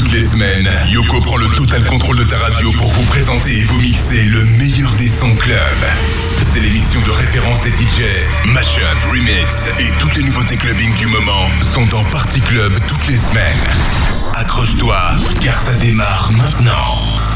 Toutes les semaines, Yoko prend le total contrôle de ta radio pour vous présenter et vous mixer le meilleur des sons club. C'est l'émission de référence des DJ. Mashup, remix et toutes les nouveautés clubbing du moment sont dans Party Club toutes les semaines. Accroche-toi, car ça démarre maintenant.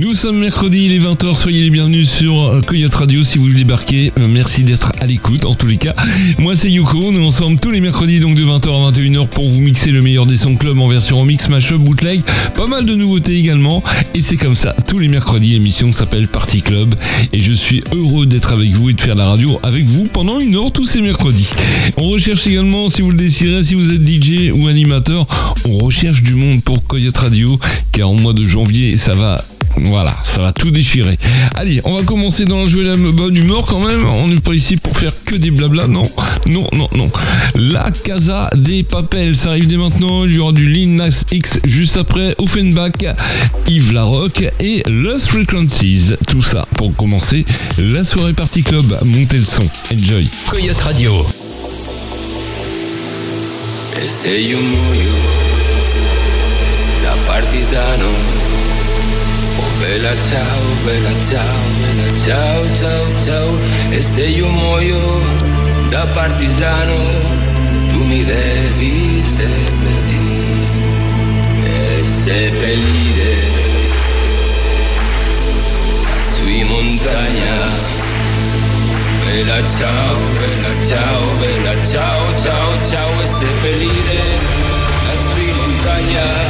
Nous sommes mercredi, il est 20h, soyez les bienvenus sur euh, Coyote Radio si vous débarquez. Euh, merci d'être à l'écoute en tous les cas. Moi c'est Yuko, nous ensemble tous les mercredis donc de 20h à 21h pour vous mixer le meilleur des sons club en version remix, mashup, bootleg, pas mal de nouveautés également. Et c'est comme ça, tous les mercredis, l'émission s'appelle Party Club et je suis heureux d'être avec vous et de faire la radio avec vous pendant une heure tous ces mercredis. On recherche également, si vous le désirez, si vous êtes DJ ou animateur, on recherche du monde pour Coyote Radio car en mois de janvier ça va voilà, ça va tout déchirer. Allez, on va commencer dans le jeu la bonne humeur quand même. On n'est pas ici pour faire que des blabla, non, non, non, non. La Casa des Papels, ça arrive dès maintenant. Il y aura du Linux X juste après, Offenbach, Yves Larocque et Lost Frequencies. Tout ça pour commencer la soirée Party Club. Montez le son, enjoy. Coyote Radio. la partisano. Bella ciao, bella ciao, bella ciao, ciao, ciao. E se io muoio da partigiano, tu mi devi seppellire, e seppellire sui montagna. Bella ciao, bella ciao, bella ciao, ciao, ciao, e seppellire la sui montagna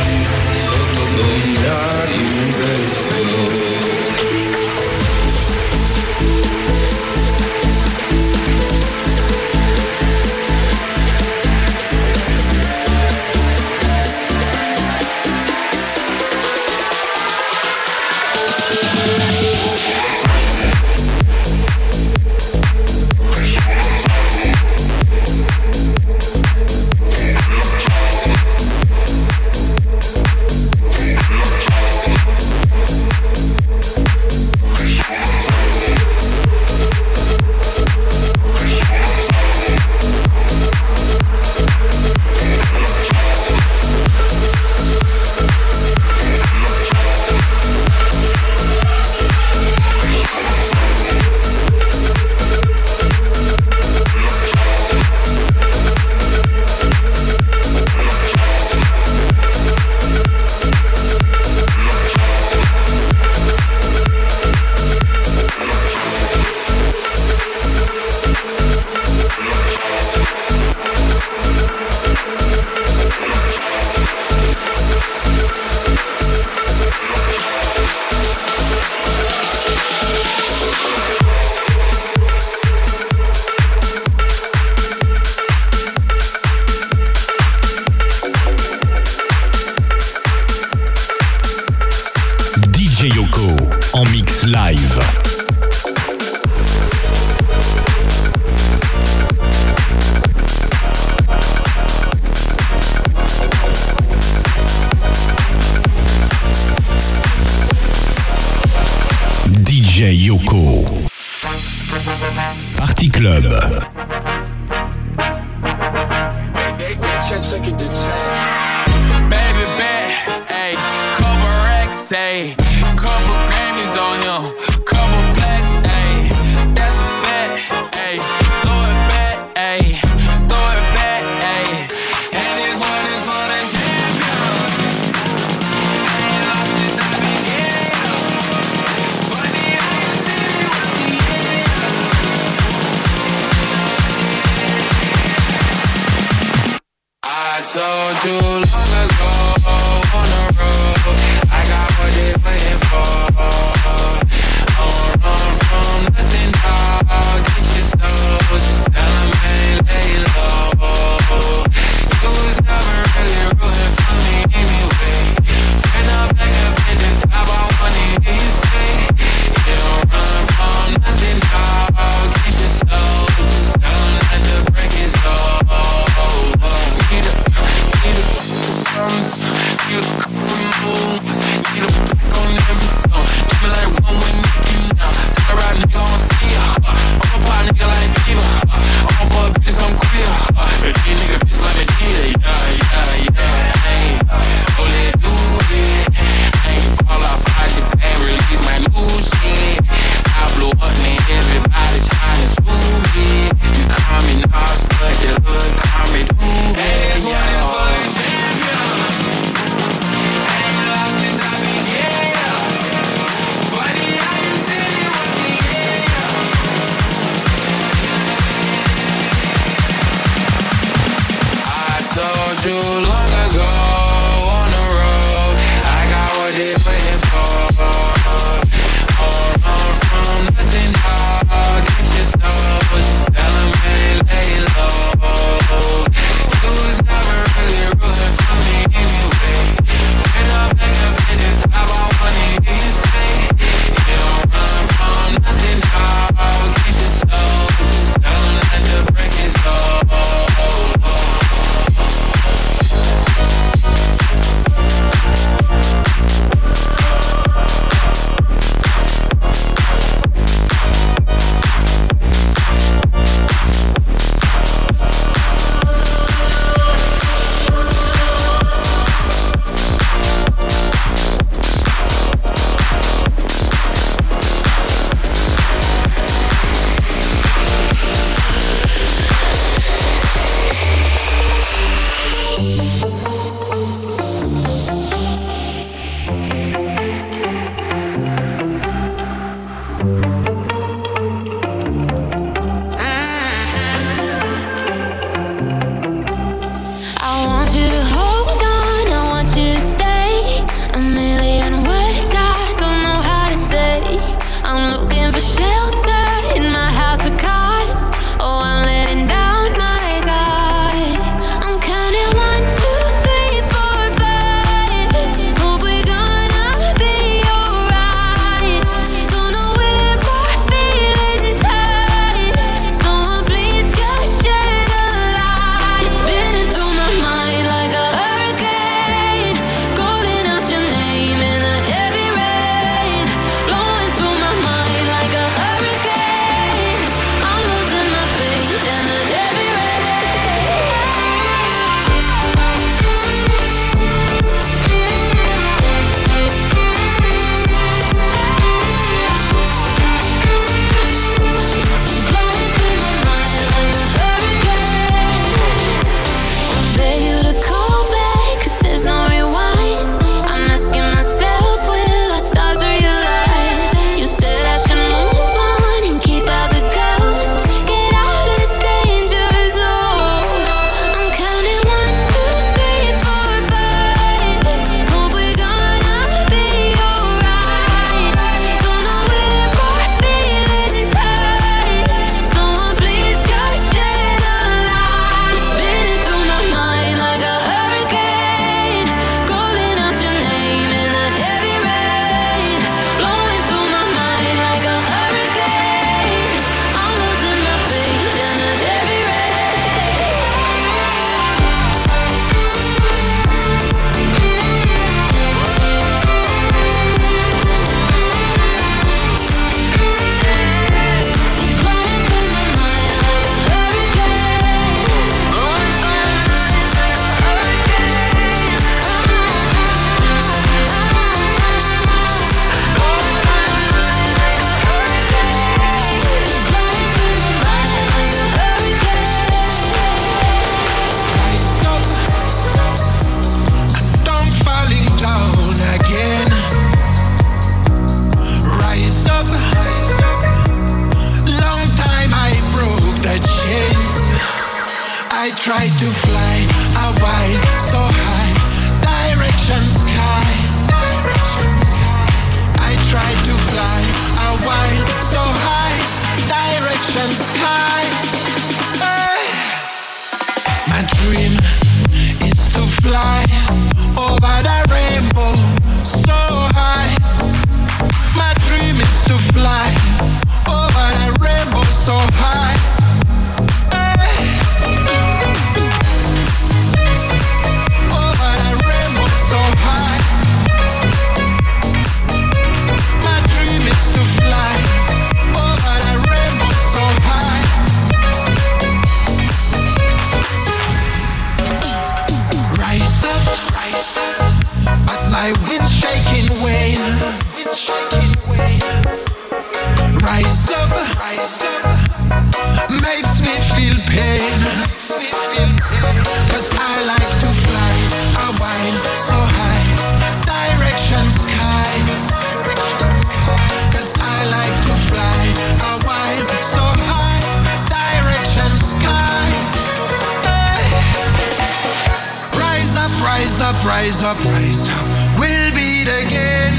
Rise up, rise up. We'll beat again.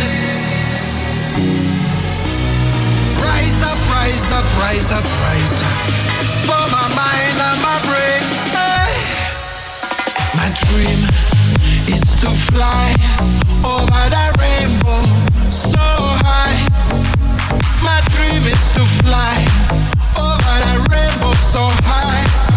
Rise up, rise up, rise up, rise up. For my mind and my brain. Hey. My dream is to fly over that rainbow so high. My dream is to fly over that rainbow so high.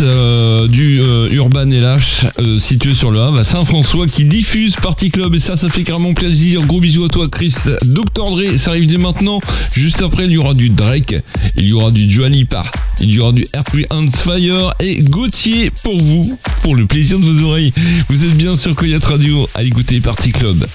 Euh, du euh, Urban LH, euh, situé sur le Havre à Saint-François, qui diffuse Party Club. Et ça, ça fait carrément plaisir. Gros bisous à toi, Chris. Dr. Dre, ça arrive dès maintenant. Juste après, il y aura du Drake, il y aura du Dua Lipa, il y aura du Airplay Hands Fire et Gauthier pour vous, pour le plaisir de vos oreilles. Vous êtes bien sur Coyote Radio à écouter Party Club.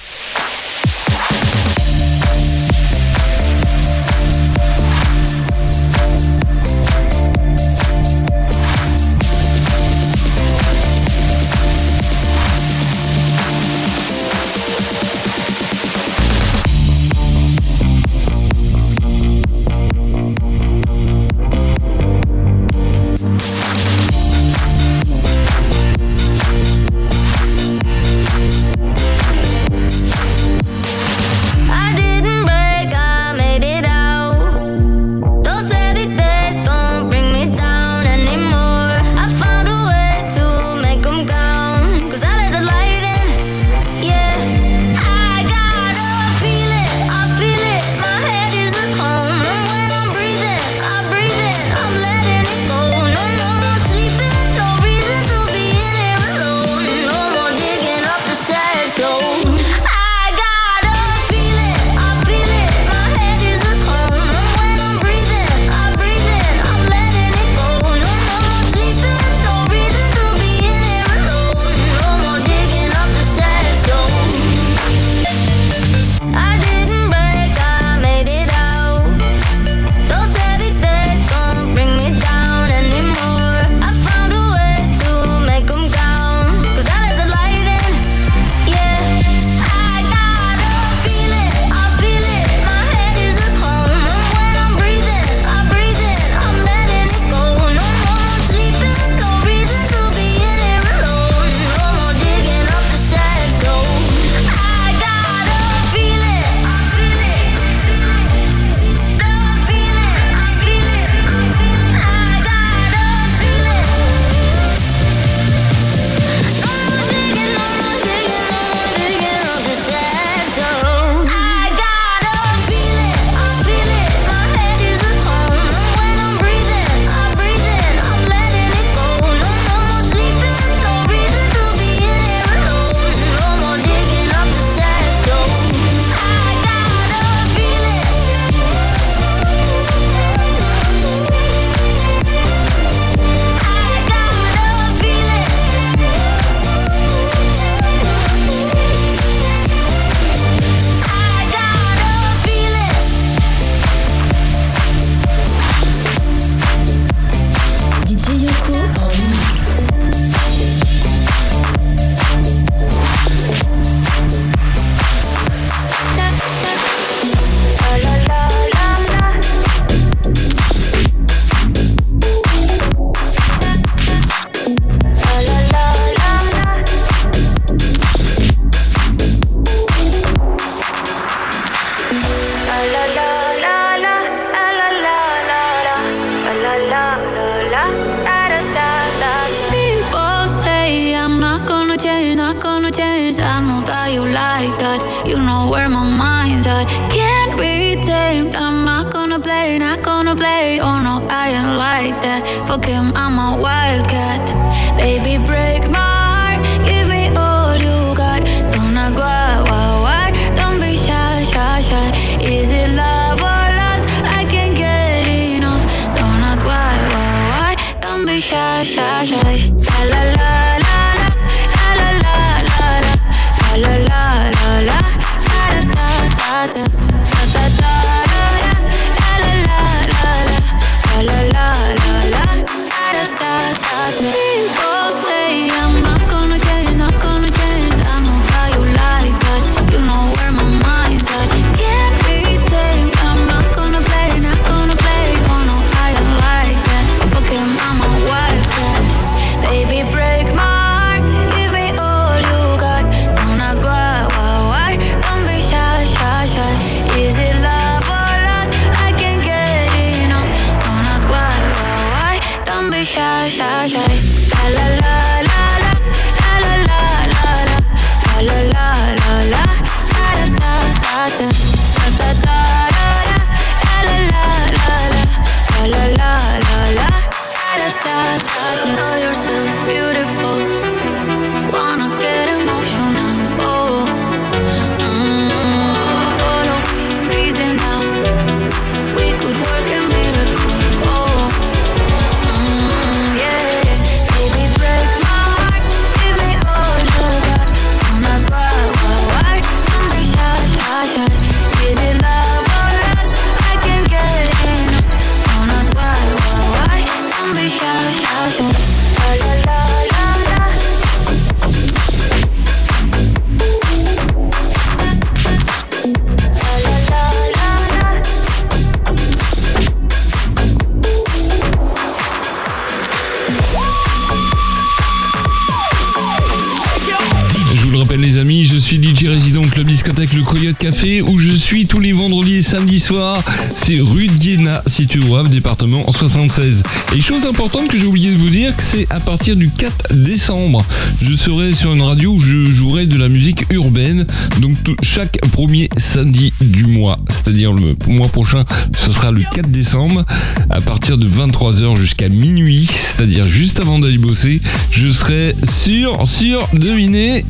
1976. Et chose importante que j'ai oublié de vous dire, c'est à partir du 4 décembre, je serai sur une radio où je jouerai de la musique urbaine, donc chaque premier samedi du mois, c'est-à-dire le mois prochain, ce sera le 4 décembre, à partir de 23h jusqu'à minuit, c'est-à-dire juste avant d'aller bosser, je serai sur, sur, devinez,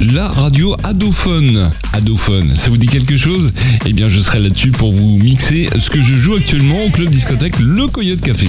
la radio Adophone. Adophone, ça vous dit quelque chose? Eh bien, je serai là-dessus pour vous mixer ce que je joue actuellement au club discothèque Le Coyote Café.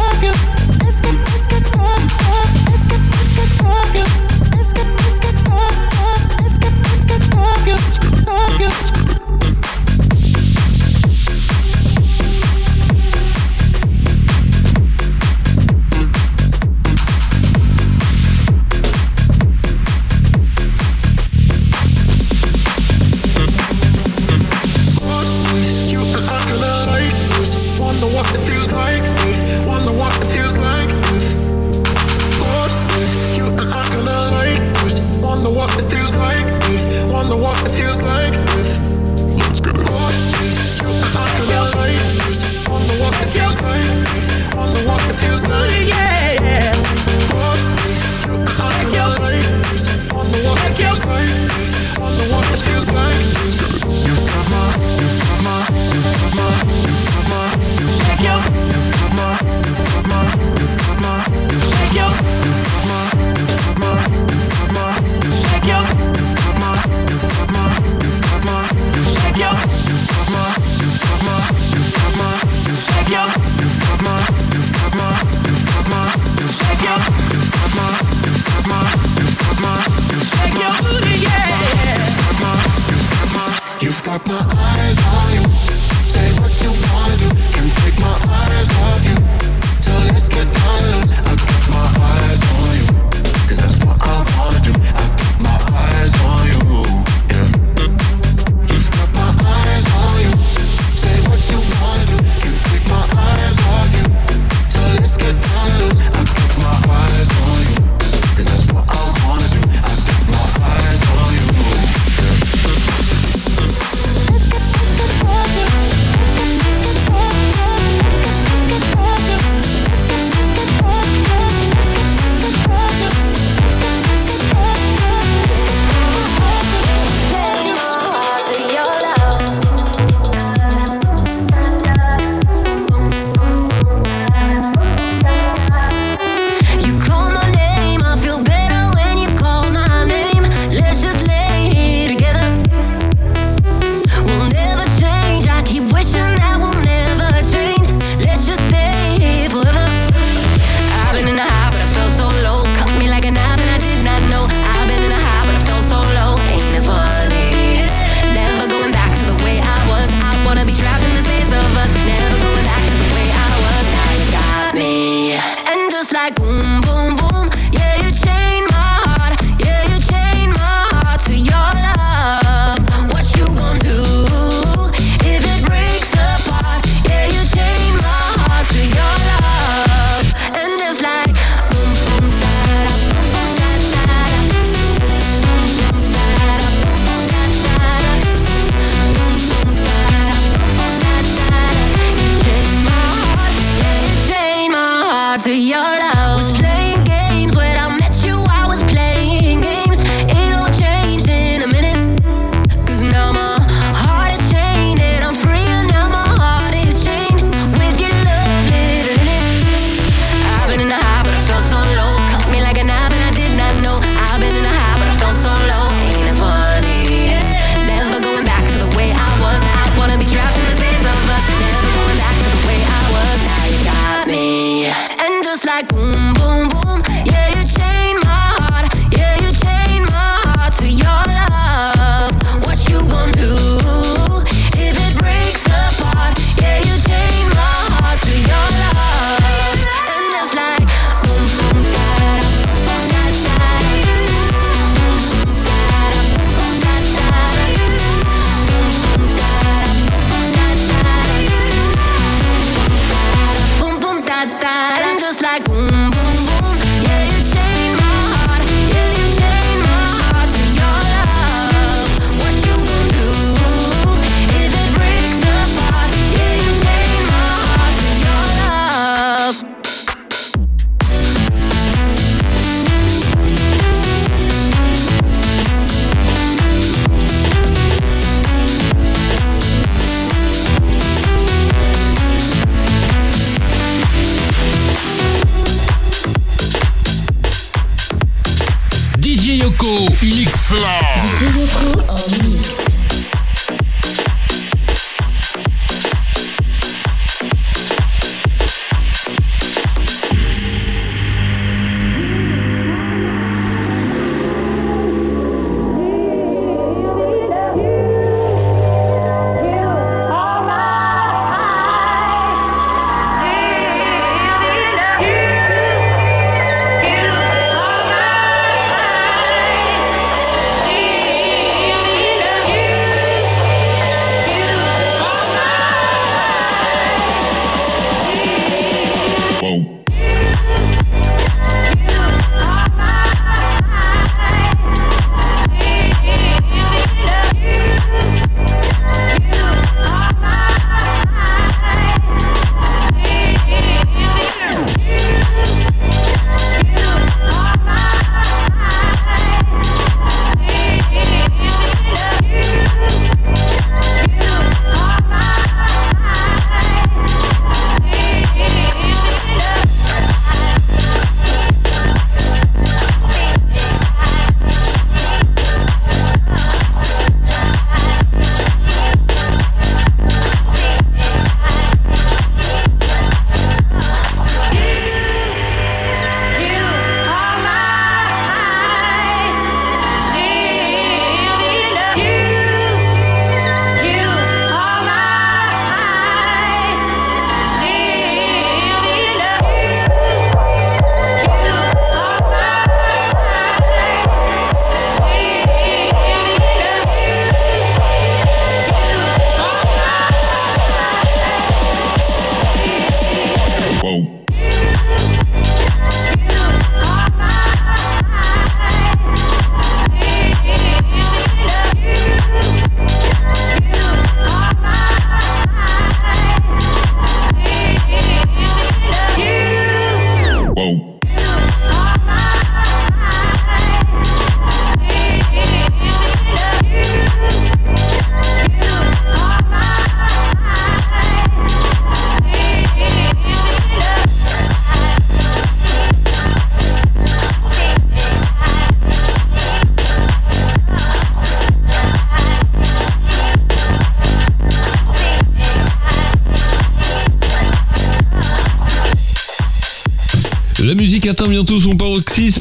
Thank you.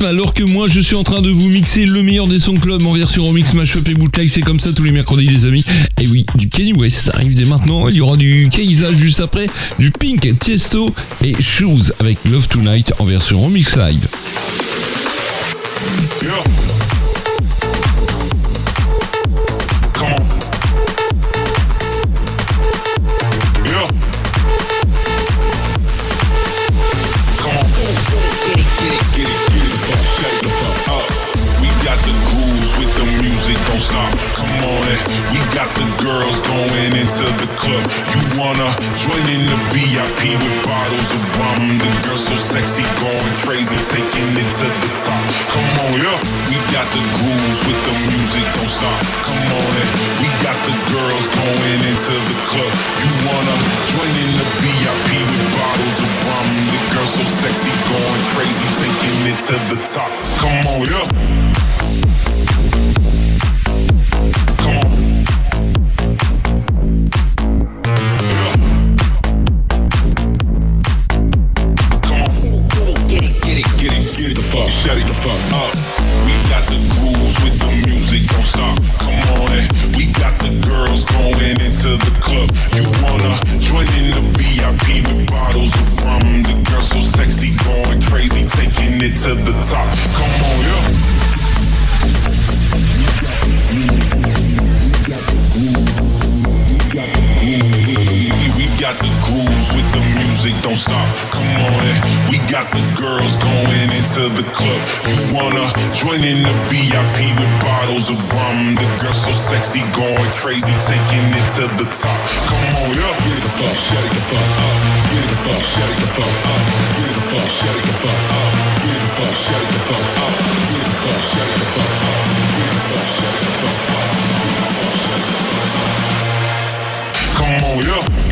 Alors que moi je suis en train de vous mixer le meilleur des sons club en version remix, mashup et bootleg. C'est comme ça tous les mercredis les amis. Et oui, du Kenny West ça arrive dès maintenant. Il y aura du Keiza juste après, du Pink, Tiesto et Shoes avec Love Tonight en version remix live. To the top. Come on, yeah. We got the grooves with the music, don't stop. Come on, got the girls going into the club. You wanna join in the VIP with bottles of rum? The girls so sexy, going crazy, taking it to the top. Come on, yeah. Get the fuck, shut it the fuck up. Get it the fuck, shut it the fuck up. Get it the fuck, shut it the fuck up. Get it the fuck, shut it the fuck up. Get it the fuck, shut it the fuck up. Get it the fuck, shut it the fuck up. Get it the fuck, shut it the fuck up. Come on, yeah.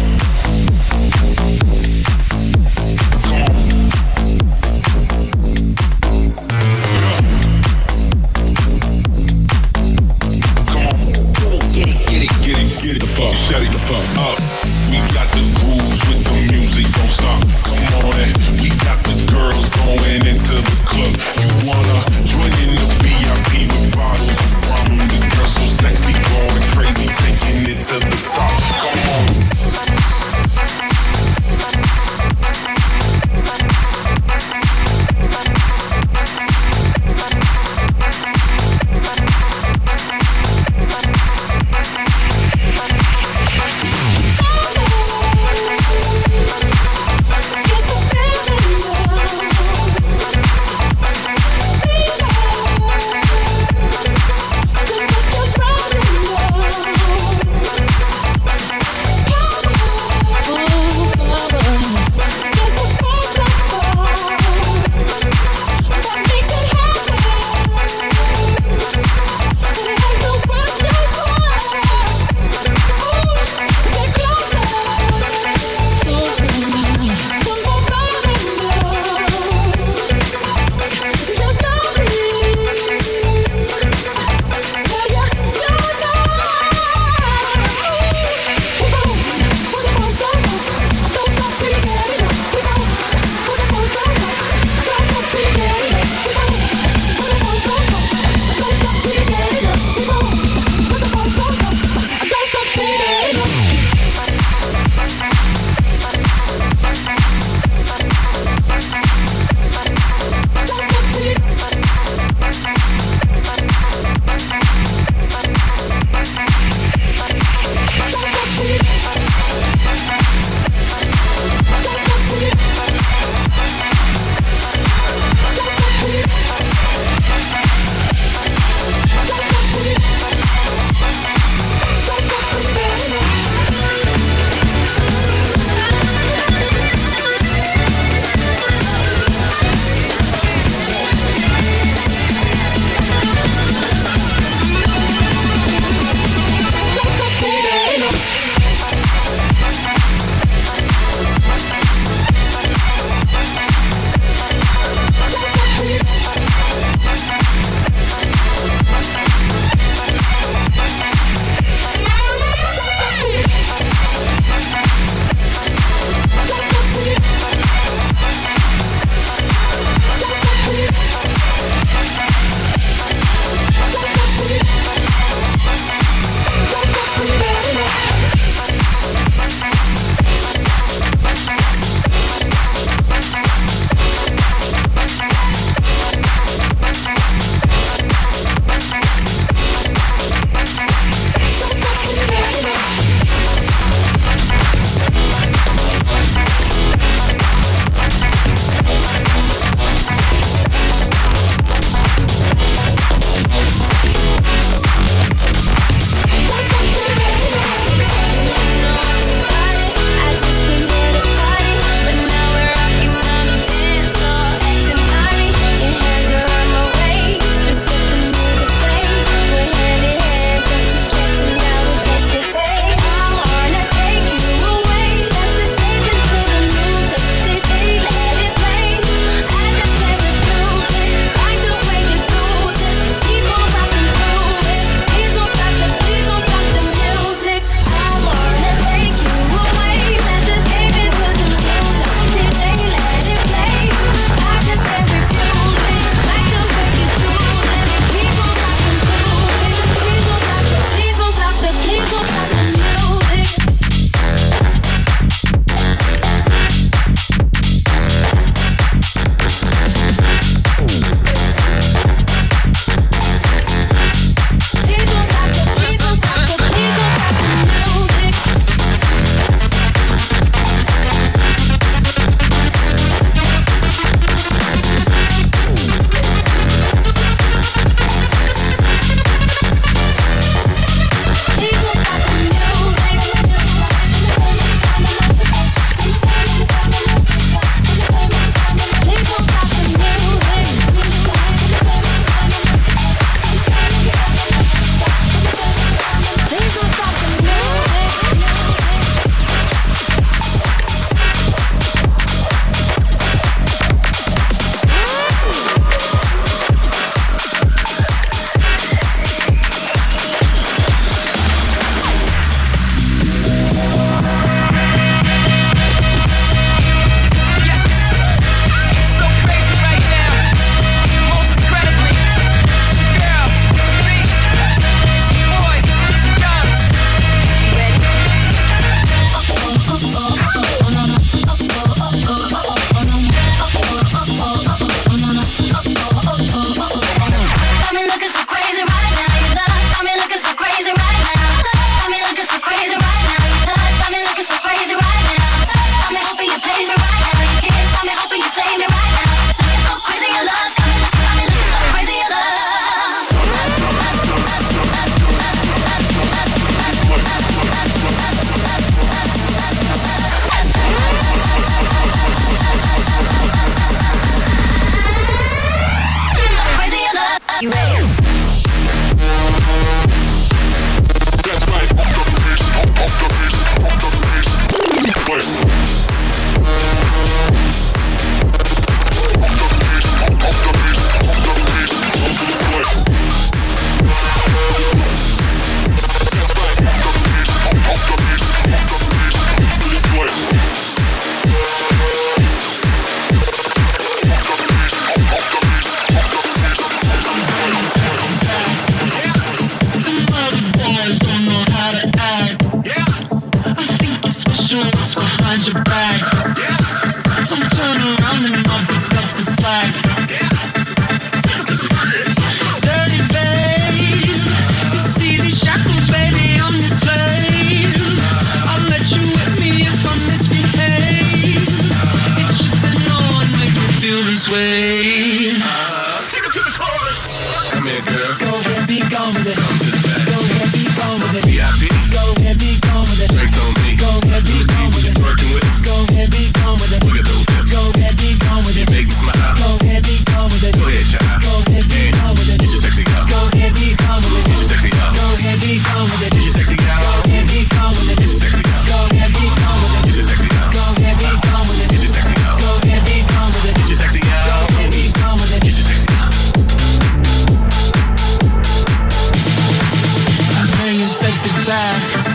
sit back.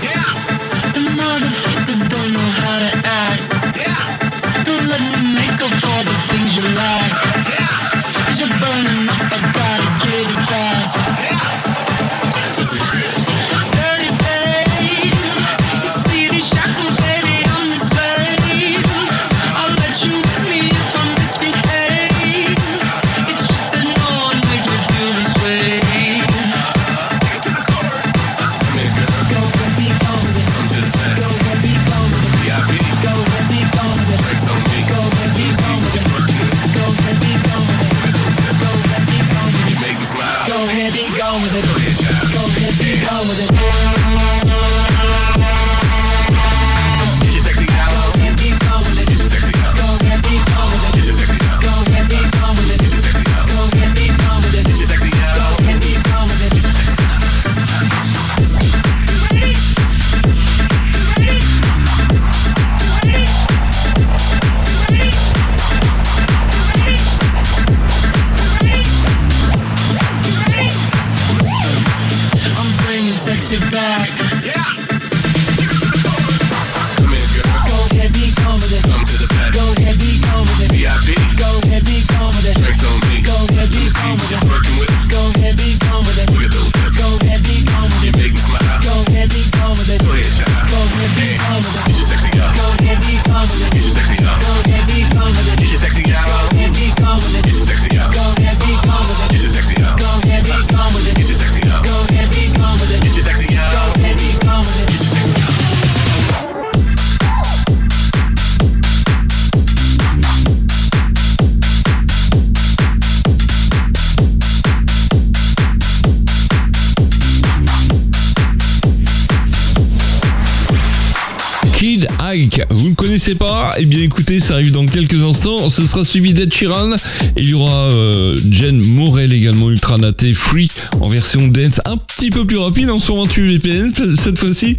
Kid Ike. Vous ne connaissez pas? Eh bien écoutez, ça arrive dans quelques instants. Ce sera suivi d'Ed Sheeran. Il y aura euh, Jen Morel également, Ultra Naté Free en version dance, un petit peu plus rapide en 128 VPN cette fois-ci.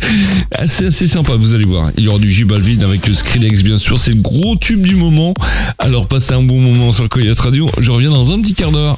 C'est assez sympa, vous allez voir. Il y aura du J Balvin avec Skrillex bien sûr. C'est le gros tube du moment. Alors passez un bon moment sur le Coyote Radio. Je reviens dans un petit quart d'heure.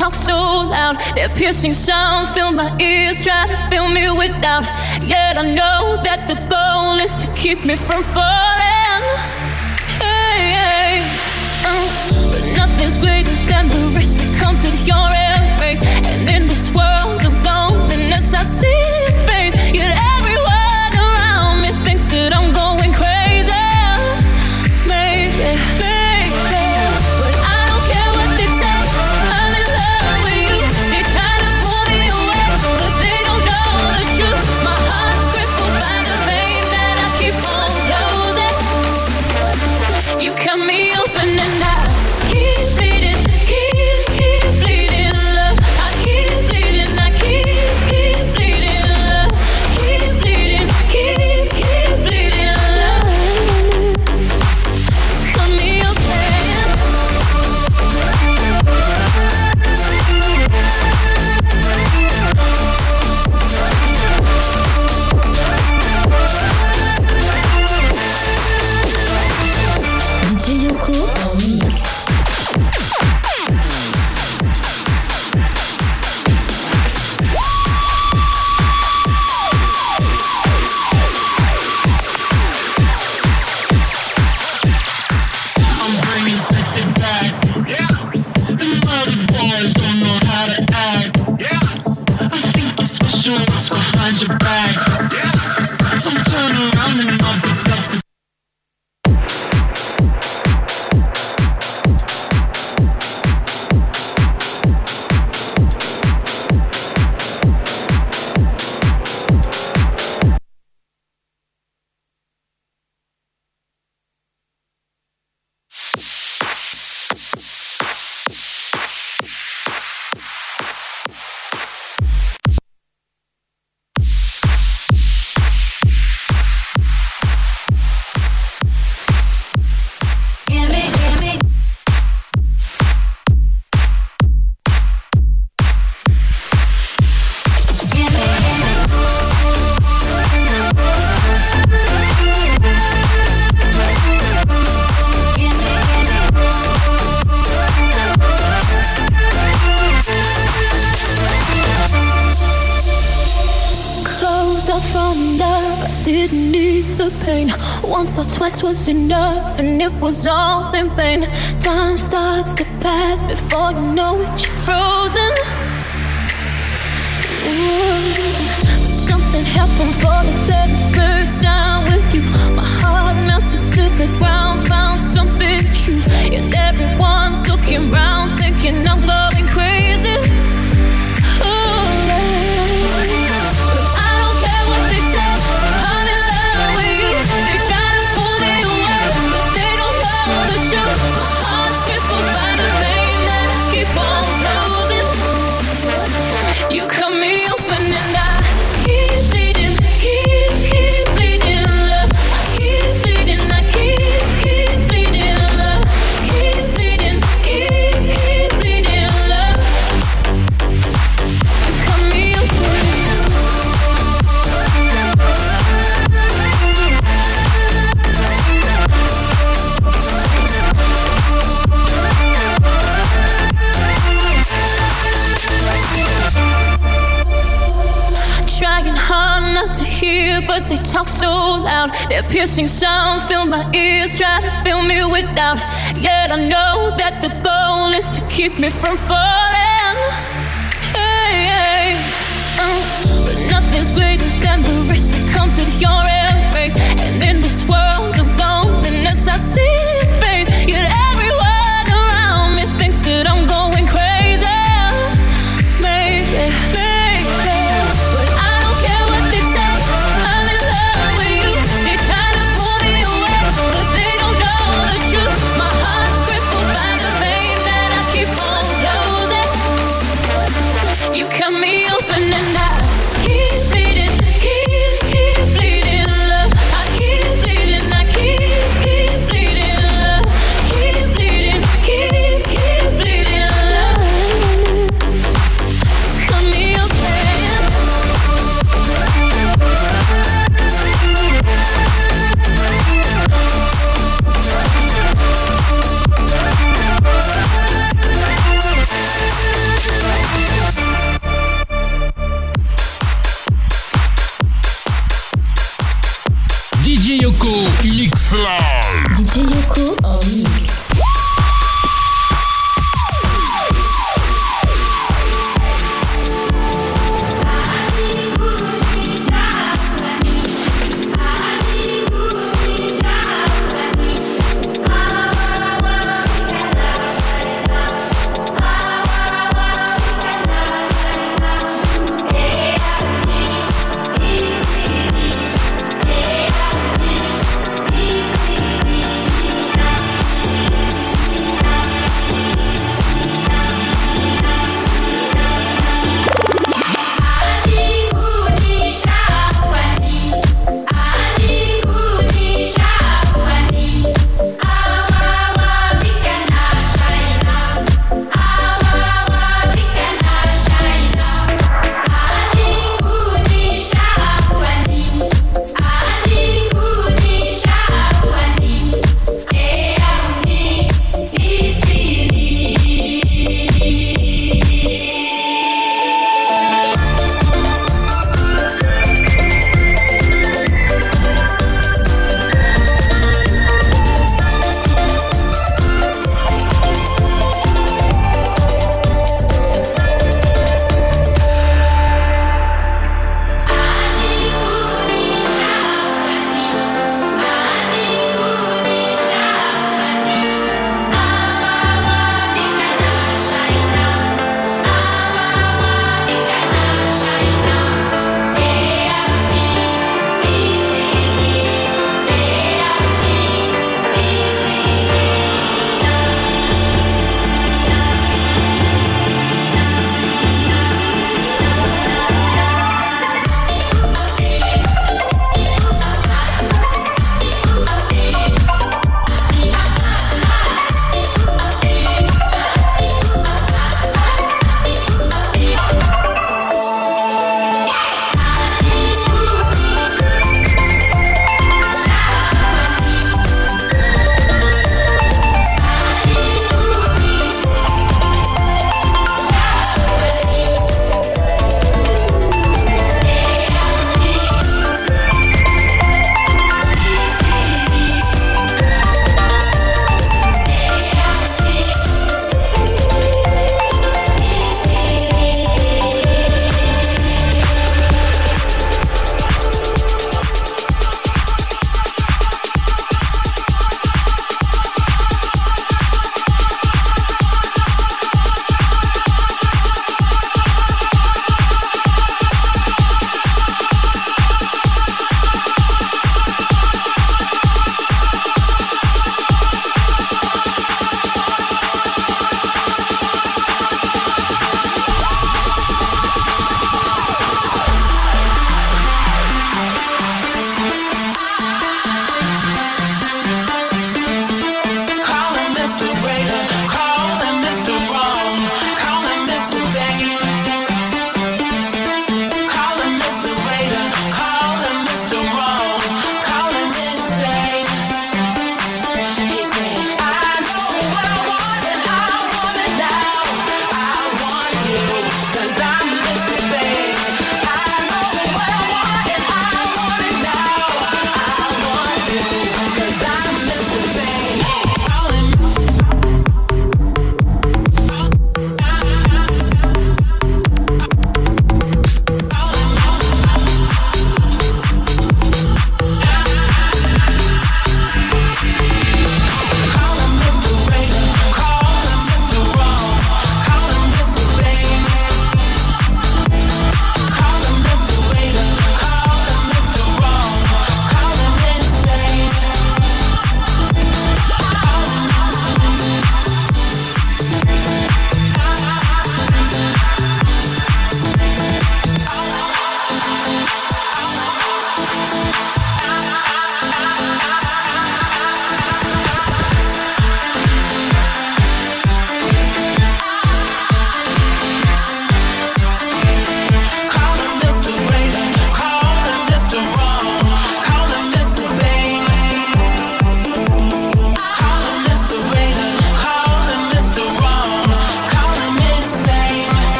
Talk so loud. Their piercing sounds fill my ears, try to fill me with doubt. Yet I know that the goal is to keep me from falling. Hey, hey, uh, but nothing's greater than the risk that comes with your embrace. And in this world of loneliness, I see your face. Yet Was enough, and it was all in vain. Time starts to pass before you know it, you're frozen. Ooh. Something happened for the very first time with you. My heart melted to the ground, found something true. And everyone's looking round, thinking I'm going but they talk so loud. Their piercing sounds fill my ears, try to fill me with doubt. Yet I know that the goal is to keep me from falling. Hey, hey, uh, but nothing's greater than the risk that comes with your embrace. And in this world of loneliness, I see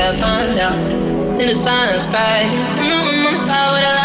I found out in the silence, right? Mm-hmm, I'm on the side with a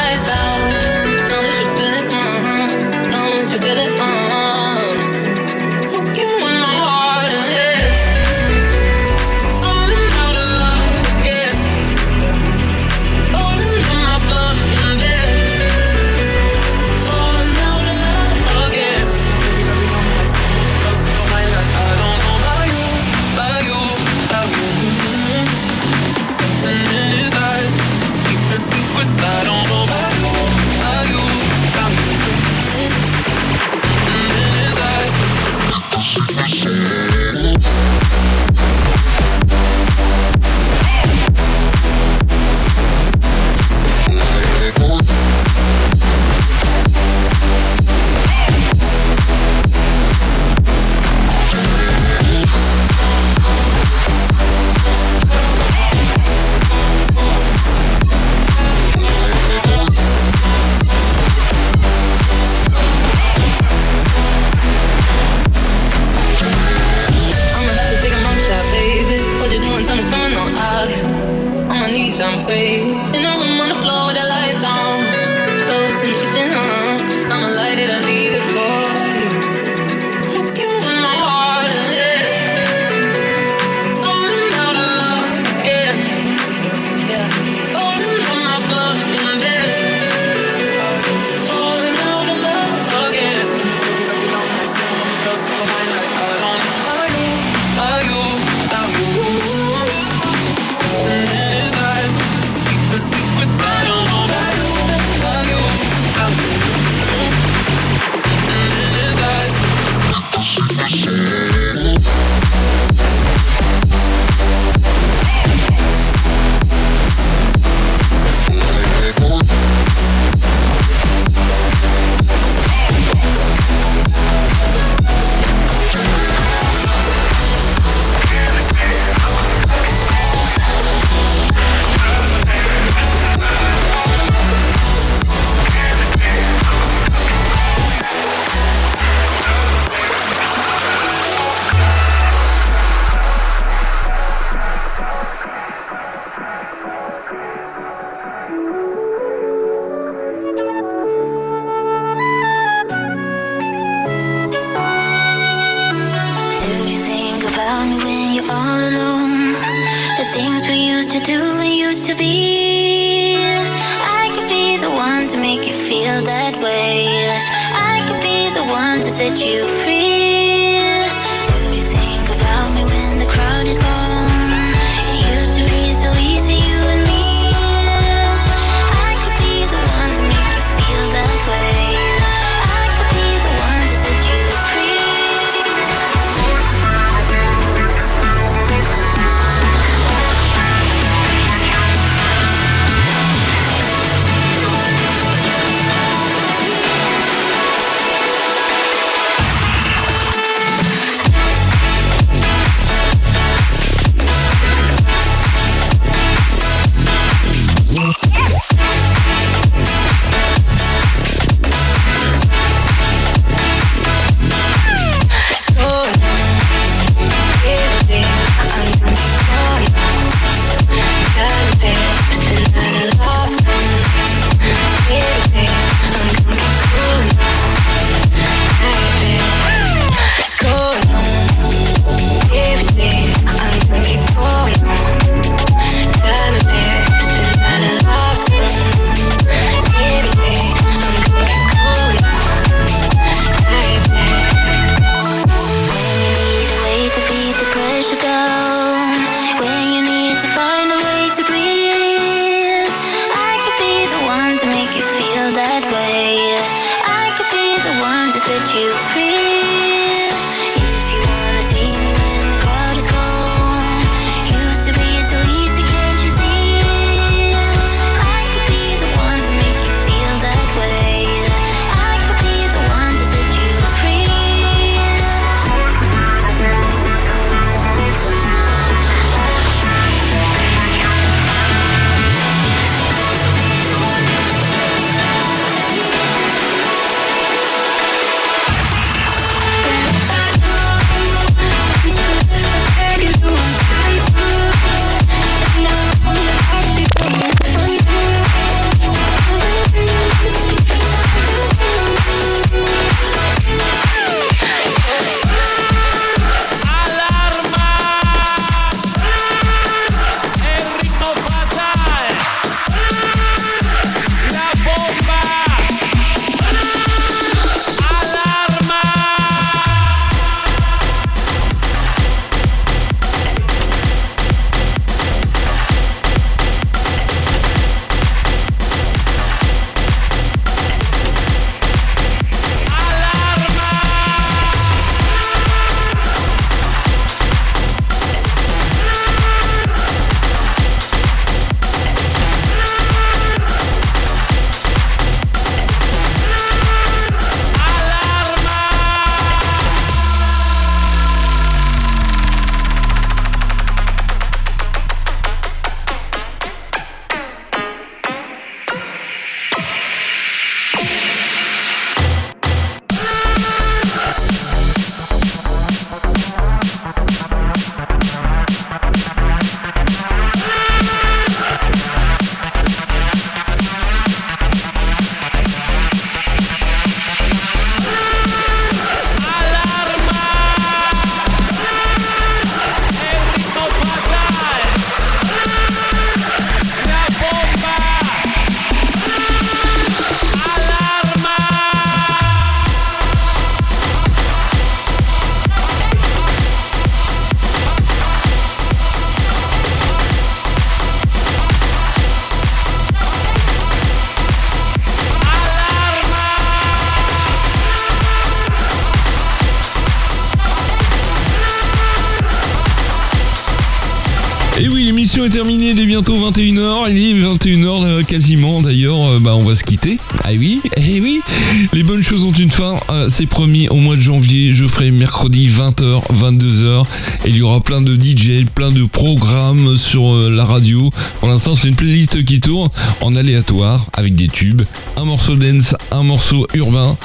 une playlist qui tourne en aléatoire, avec des tubes, un morceau dance, un morceau urbain.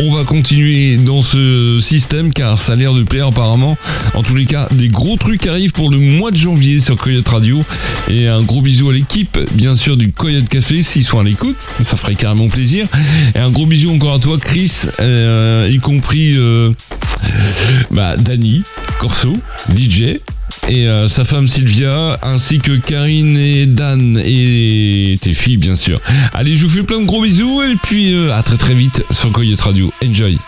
On va continuer dans ce système car ça a l'air de plaire apparemment. En tous les cas, des gros trucs arrivent pour le mois de janvier sur Coyote Radio. Et un gros bisou à l'équipe, bien sûr, du Coyote Café, s'ils sont à l'écoute. Ça ferait carrément plaisir. Et un gros bisou encore à toi, Chris, euh, y compris euh, bah, Dani, Corso, DJ. Et euh, sa femme Sylvia, ainsi que Karine et Dan et tes filles bien sûr. Allez, je vous fais plein de gros bisous et puis euh, à très très vite sur Coyote Radio. Enjoy